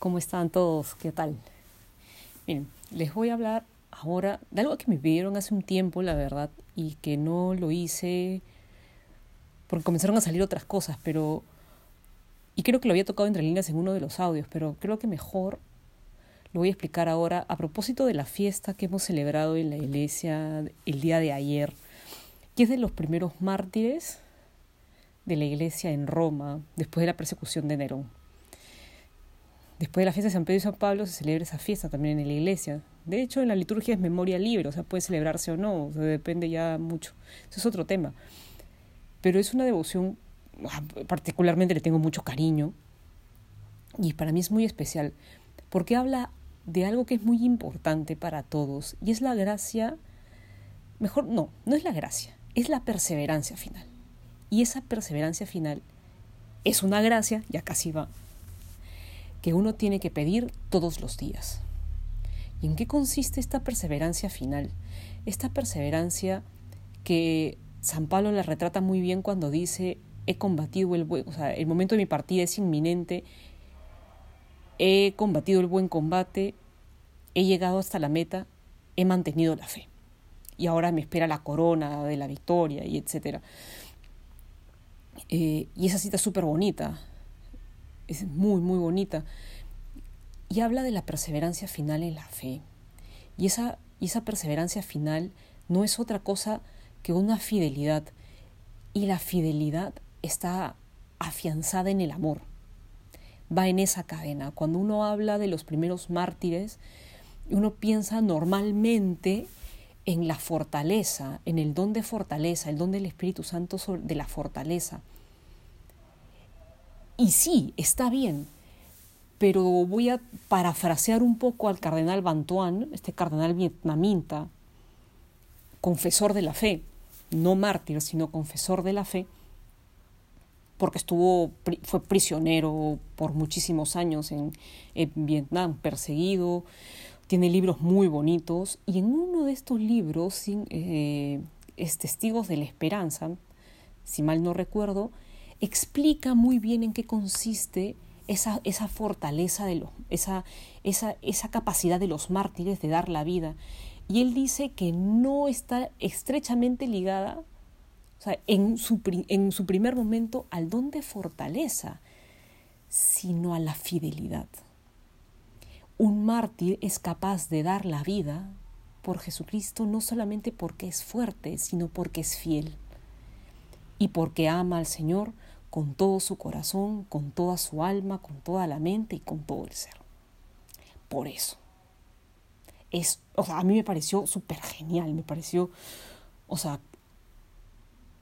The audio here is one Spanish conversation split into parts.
¿Cómo están todos? ¿Qué tal? Miren, les voy a hablar ahora de algo que me pidieron hace un tiempo, la verdad, y que no lo hice porque comenzaron a salir otras cosas, pero... Y creo que lo había tocado entre líneas en uno de los audios, pero creo que mejor lo voy a explicar ahora a propósito de la fiesta que hemos celebrado en la iglesia el día de ayer, que es de los primeros mártires de la iglesia en Roma después de la persecución de Nerón. Después de la fiesta de San Pedro y San Pablo se celebra esa fiesta también en la iglesia. De hecho, en la liturgia es memoria libre, o sea, puede celebrarse o no, depende ya mucho. Eso es otro tema. Pero es una devoción, ah, particularmente le tengo mucho cariño, y para mí es muy especial, porque habla de algo que es muy importante para todos, y es la gracia, mejor no, no es la gracia, es la perseverancia final. Y esa perseverancia final es una gracia, ya casi va, que uno tiene que pedir todos los días. ¿Y en qué consiste esta perseverancia final? Esta perseverancia que San Pablo la retrata muy bien cuando dice, he combatido el buen, o sea, el momento de mi partida es inminente, he combatido el buen combate, he llegado hasta la meta, he mantenido la fe. Y ahora me espera la corona de la victoria y etcétera. Eh, y esa cita es súper bonita, es muy, muy bonita. Y habla de la perseverancia final en la fe. Y esa, y esa perseverancia final no es otra cosa que una fidelidad. Y la fidelidad está afianzada en el amor. Va en esa cadena. Cuando uno habla de los primeros mártires, uno piensa normalmente en la fortaleza, en el don de fortaleza, el don del Espíritu Santo de la fortaleza. Y sí, está bien, pero voy a parafrasear un poco al cardenal Bantuan, este cardenal vietnamita, confesor de la fe, no mártir, sino confesor de la fe, porque estuvo, fue prisionero por muchísimos años en, Vietnam, perseguido, tiene libros muy bonitos, y en uno de estos libros, eh, es Testigos de la Esperanza, si mal no recuerdo, explica muy bien en qué consiste esa, esa fortaleza, de los, esa, esa, esa capacidad de los mártires de dar la vida. Y él dice que no está estrechamente ligada, o sea, en su, en su primer momento, al don de fortaleza, sino a la fidelidad. Un mártir es capaz de dar la vida por Jesucristo no solamente porque es fuerte, sino porque es fiel y porque ama al Señor con todo su corazón, con toda su alma, con toda la mente y con todo el ser. Por eso. Es, o sea, a mí me pareció súper genial, me pareció, o sea,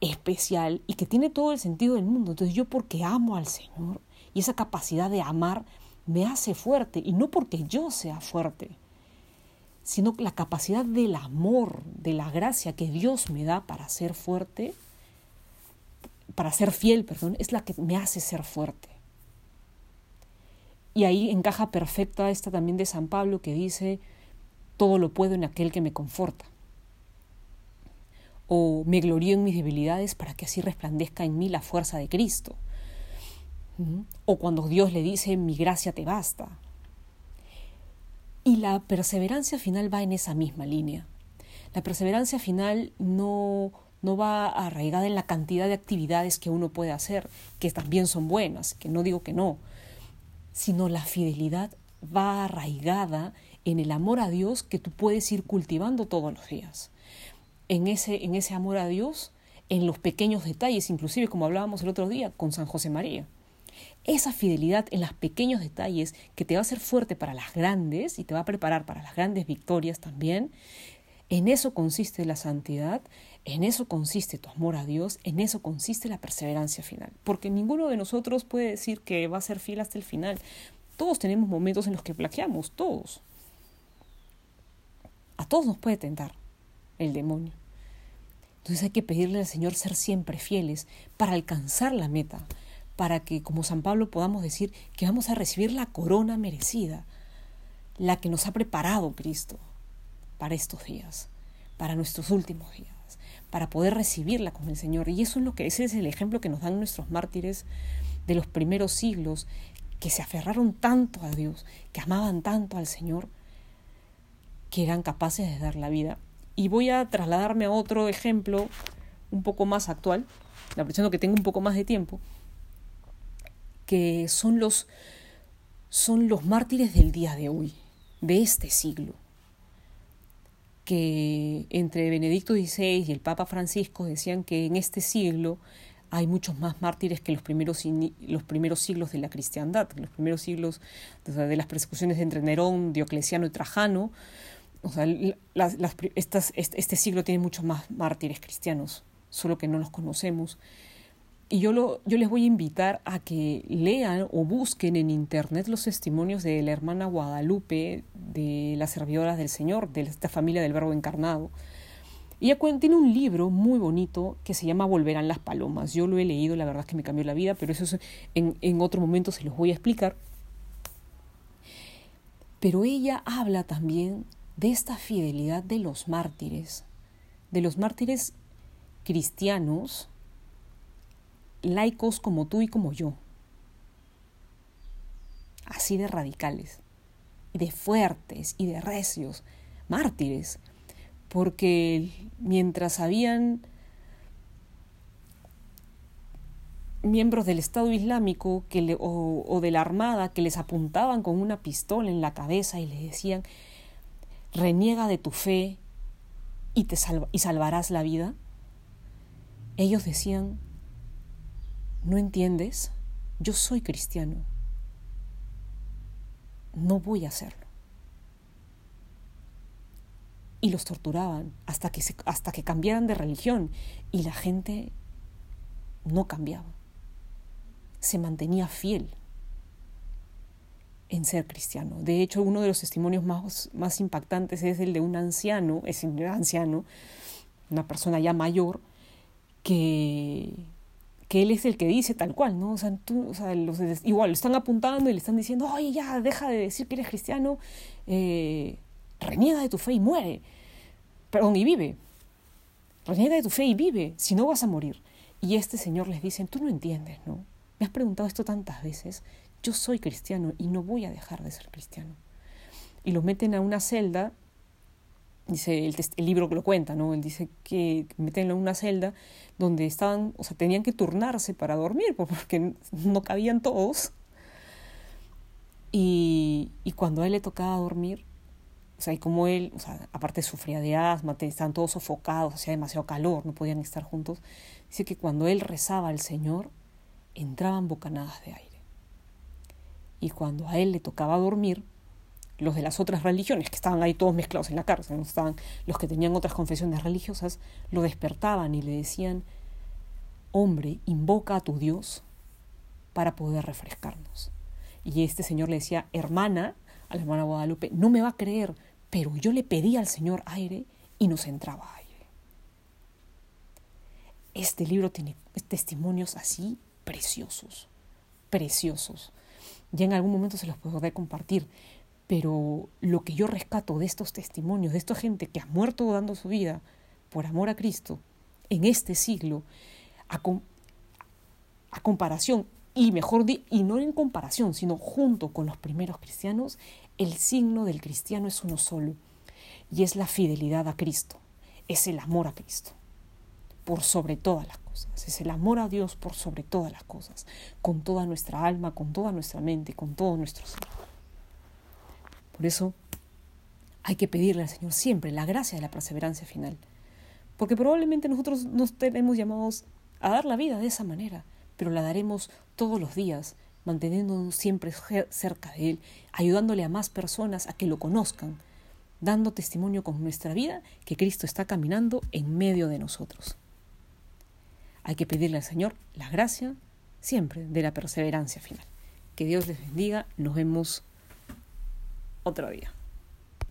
especial y que tiene todo el sentido del mundo. Entonces yo porque amo al Señor y esa capacidad de amar me hace fuerte y no porque yo sea fuerte, sino la capacidad del amor, de la gracia que Dios me da para ser fuerte, para ser fiel, perdón, es la que me hace ser fuerte. Y ahí encaja perfecta esta también de San Pablo que dice, todo lo puedo en aquel que me conforta. O me glorío en mis debilidades para que así resplandezca en mí la fuerza de Cristo. O cuando Dios le dice, mi gracia te basta. Y la perseverancia final va en esa misma línea. La perseverancia final no no va arraigada en la cantidad de actividades que uno puede hacer, que también son buenas, que no digo que no, sino la fidelidad va arraigada en el amor a Dios que tú puedes ir cultivando todos los días. En ese, en ese amor a Dios, en los pequeños detalles, inclusive como hablábamos el otro día con San José María. Esa fidelidad en los pequeños detalles que te va a hacer fuerte para las grandes y te va a preparar para las grandes victorias también, en eso consiste la santidad, en eso consiste tu amor a Dios, en eso consiste la perseverancia final. Porque ninguno de nosotros puede decir que va a ser fiel hasta el final. Todos tenemos momentos en los que plaqueamos, todos. A todos nos puede tentar el demonio. Entonces hay que pedirle al Señor ser siempre fieles para alcanzar la meta, para que, como San Pablo, podamos decir que vamos a recibir la corona merecida, la que nos ha preparado Cristo para estos días, para nuestros últimos días, para poder recibirla con el Señor. Y eso es lo que ese es el ejemplo que nos dan nuestros mártires de los primeros siglos, que se aferraron tanto a Dios, que amaban tanto al Señor, que eran capaces de dar la vida. Y voy a trasladarme a otro ejemplo un poco más actual, aprovechando que tengo un poco más de tiempo, que son los, son los mártires del día de hoy, de este siglo, que entre Benedicto XVI y el Papa Francisco decían que en este siglo hay muchos más mártires que los primeros, los primeros siglos de la cristiandad, los primeros siglos de las persecuciones entre Nerón, Diocleciano y Trajano. O sea, las, estas, este siglo tiene muchos más mártires cristianos, solo que no los conocemos. Y yo, lo, yo les voy a invitar a que lean o busquen en internet los testimonios de la hermana Guadalupe, de las servidoras del Señor, de esta familia del Verbo encarnado. Ella tiene un libro muy bonito que se llama Volverán las Palomas. Yo lo he leído, la verdad es que me cambió la vida, pero eso en, en otro momento se los voy a explicar. Pero ella habla también de esta fidelidad de los mártires, de los mártires cristianos, laicos como tú y como yo, así de radicales, y de fuertes y de recios, mártires, porque mientras habían miembros del Estado Islámico que o, de la Armada que les apuntaban con una pistola en la cabeza y les decían, reniega de tu fe y, te y salvarás la vida, ellos decían, ¿no entiendes? Yo soy cristiano, no voy a hacerlo y los torturaban hasta que, hasta que cambiaran de religión y la gente no cambiaba. Se mantenía fiel en ser cristiano. De hecho, uno de los testimonios más, más impactantes es el de un anciano, es un anciano, una persona ya mayor, que, que él es el que dice tal cual, ¿no? O sea, tú, o sea los, igual lo están apuntando y le están diciendo, oye, ya, deja de decir que eres cristiano, eh, reniega de tu fe y muere. Perdón, y vive. Reniega de tu fe y vive, si no vas a morir. Y este señor les dice, tú no entiendes, ¿no? Me has preguntado esto tantas veces. Yo soy cristiano y no voy a dejar de ser cristiano. Y lo meten a una celda, dice el, libro que lo cuenta, ¿no? Él dice que meten a una celda donde estaban, o sea, tenían que turnarse para dormir porque no cabían todos. Y, y cuando a él le tocaba dormir, o sea, y como él, o sea, aparte sufría de asma, estaban todos sofocados, hacía demasiado calor, no podían estar juntos. Dice que cuando él rezaba al Señor, entraban bocanadas de aire. Y cuando a él le tocaba dormir, los de las otras religiones, que estaban ahí todos mezclados en la cárcel, los que tenían otras confesiones religiosas, lo despertaban y le decían, hombre, invoca a tu Dios para poder refrescarnos. Y este señor le decía, hermana, a la hermana Guadalupe, no me va a creer, pero yo le pedí al Señor aire y nos entraba aire. Este libro tiene testimonios así preciosos, preciosos. Ya en algún momento se los podré compartir, pero lo que yo rescato de estos testimonios, de esta gente que ha muerto dando su vida por amor a Cristo en este siglo, a, a comparación, y mejor y no en comparación, sino junto con los primeros cristianos, el signo del cristiano es uno solo, y es la fidelidad a Cristo, es el amor a Cristo, por sobre todas las cosas, es el amor a Dios por sobre todas las cosas, con toda nuestra alma, con toda nuestra mente, con todo nuestro ser. Por eso hay que pedirle al Señor siempre la gracia de la perseverancia final, porque probablemente nosotros nos tenemos llamados a dar la vida de esa manera, pero la daremos todos los días, manteniéndonos siempre cerca de Él, ayudándole a más personas a que lo conozcan, dando testimonio con nuestra vida que Cristo está caminando en medio de nosotros. Hay que pedirle al Señor la gracia siempre de la perseverancia final. Que Dios les bendiga. Nos vemos otro día.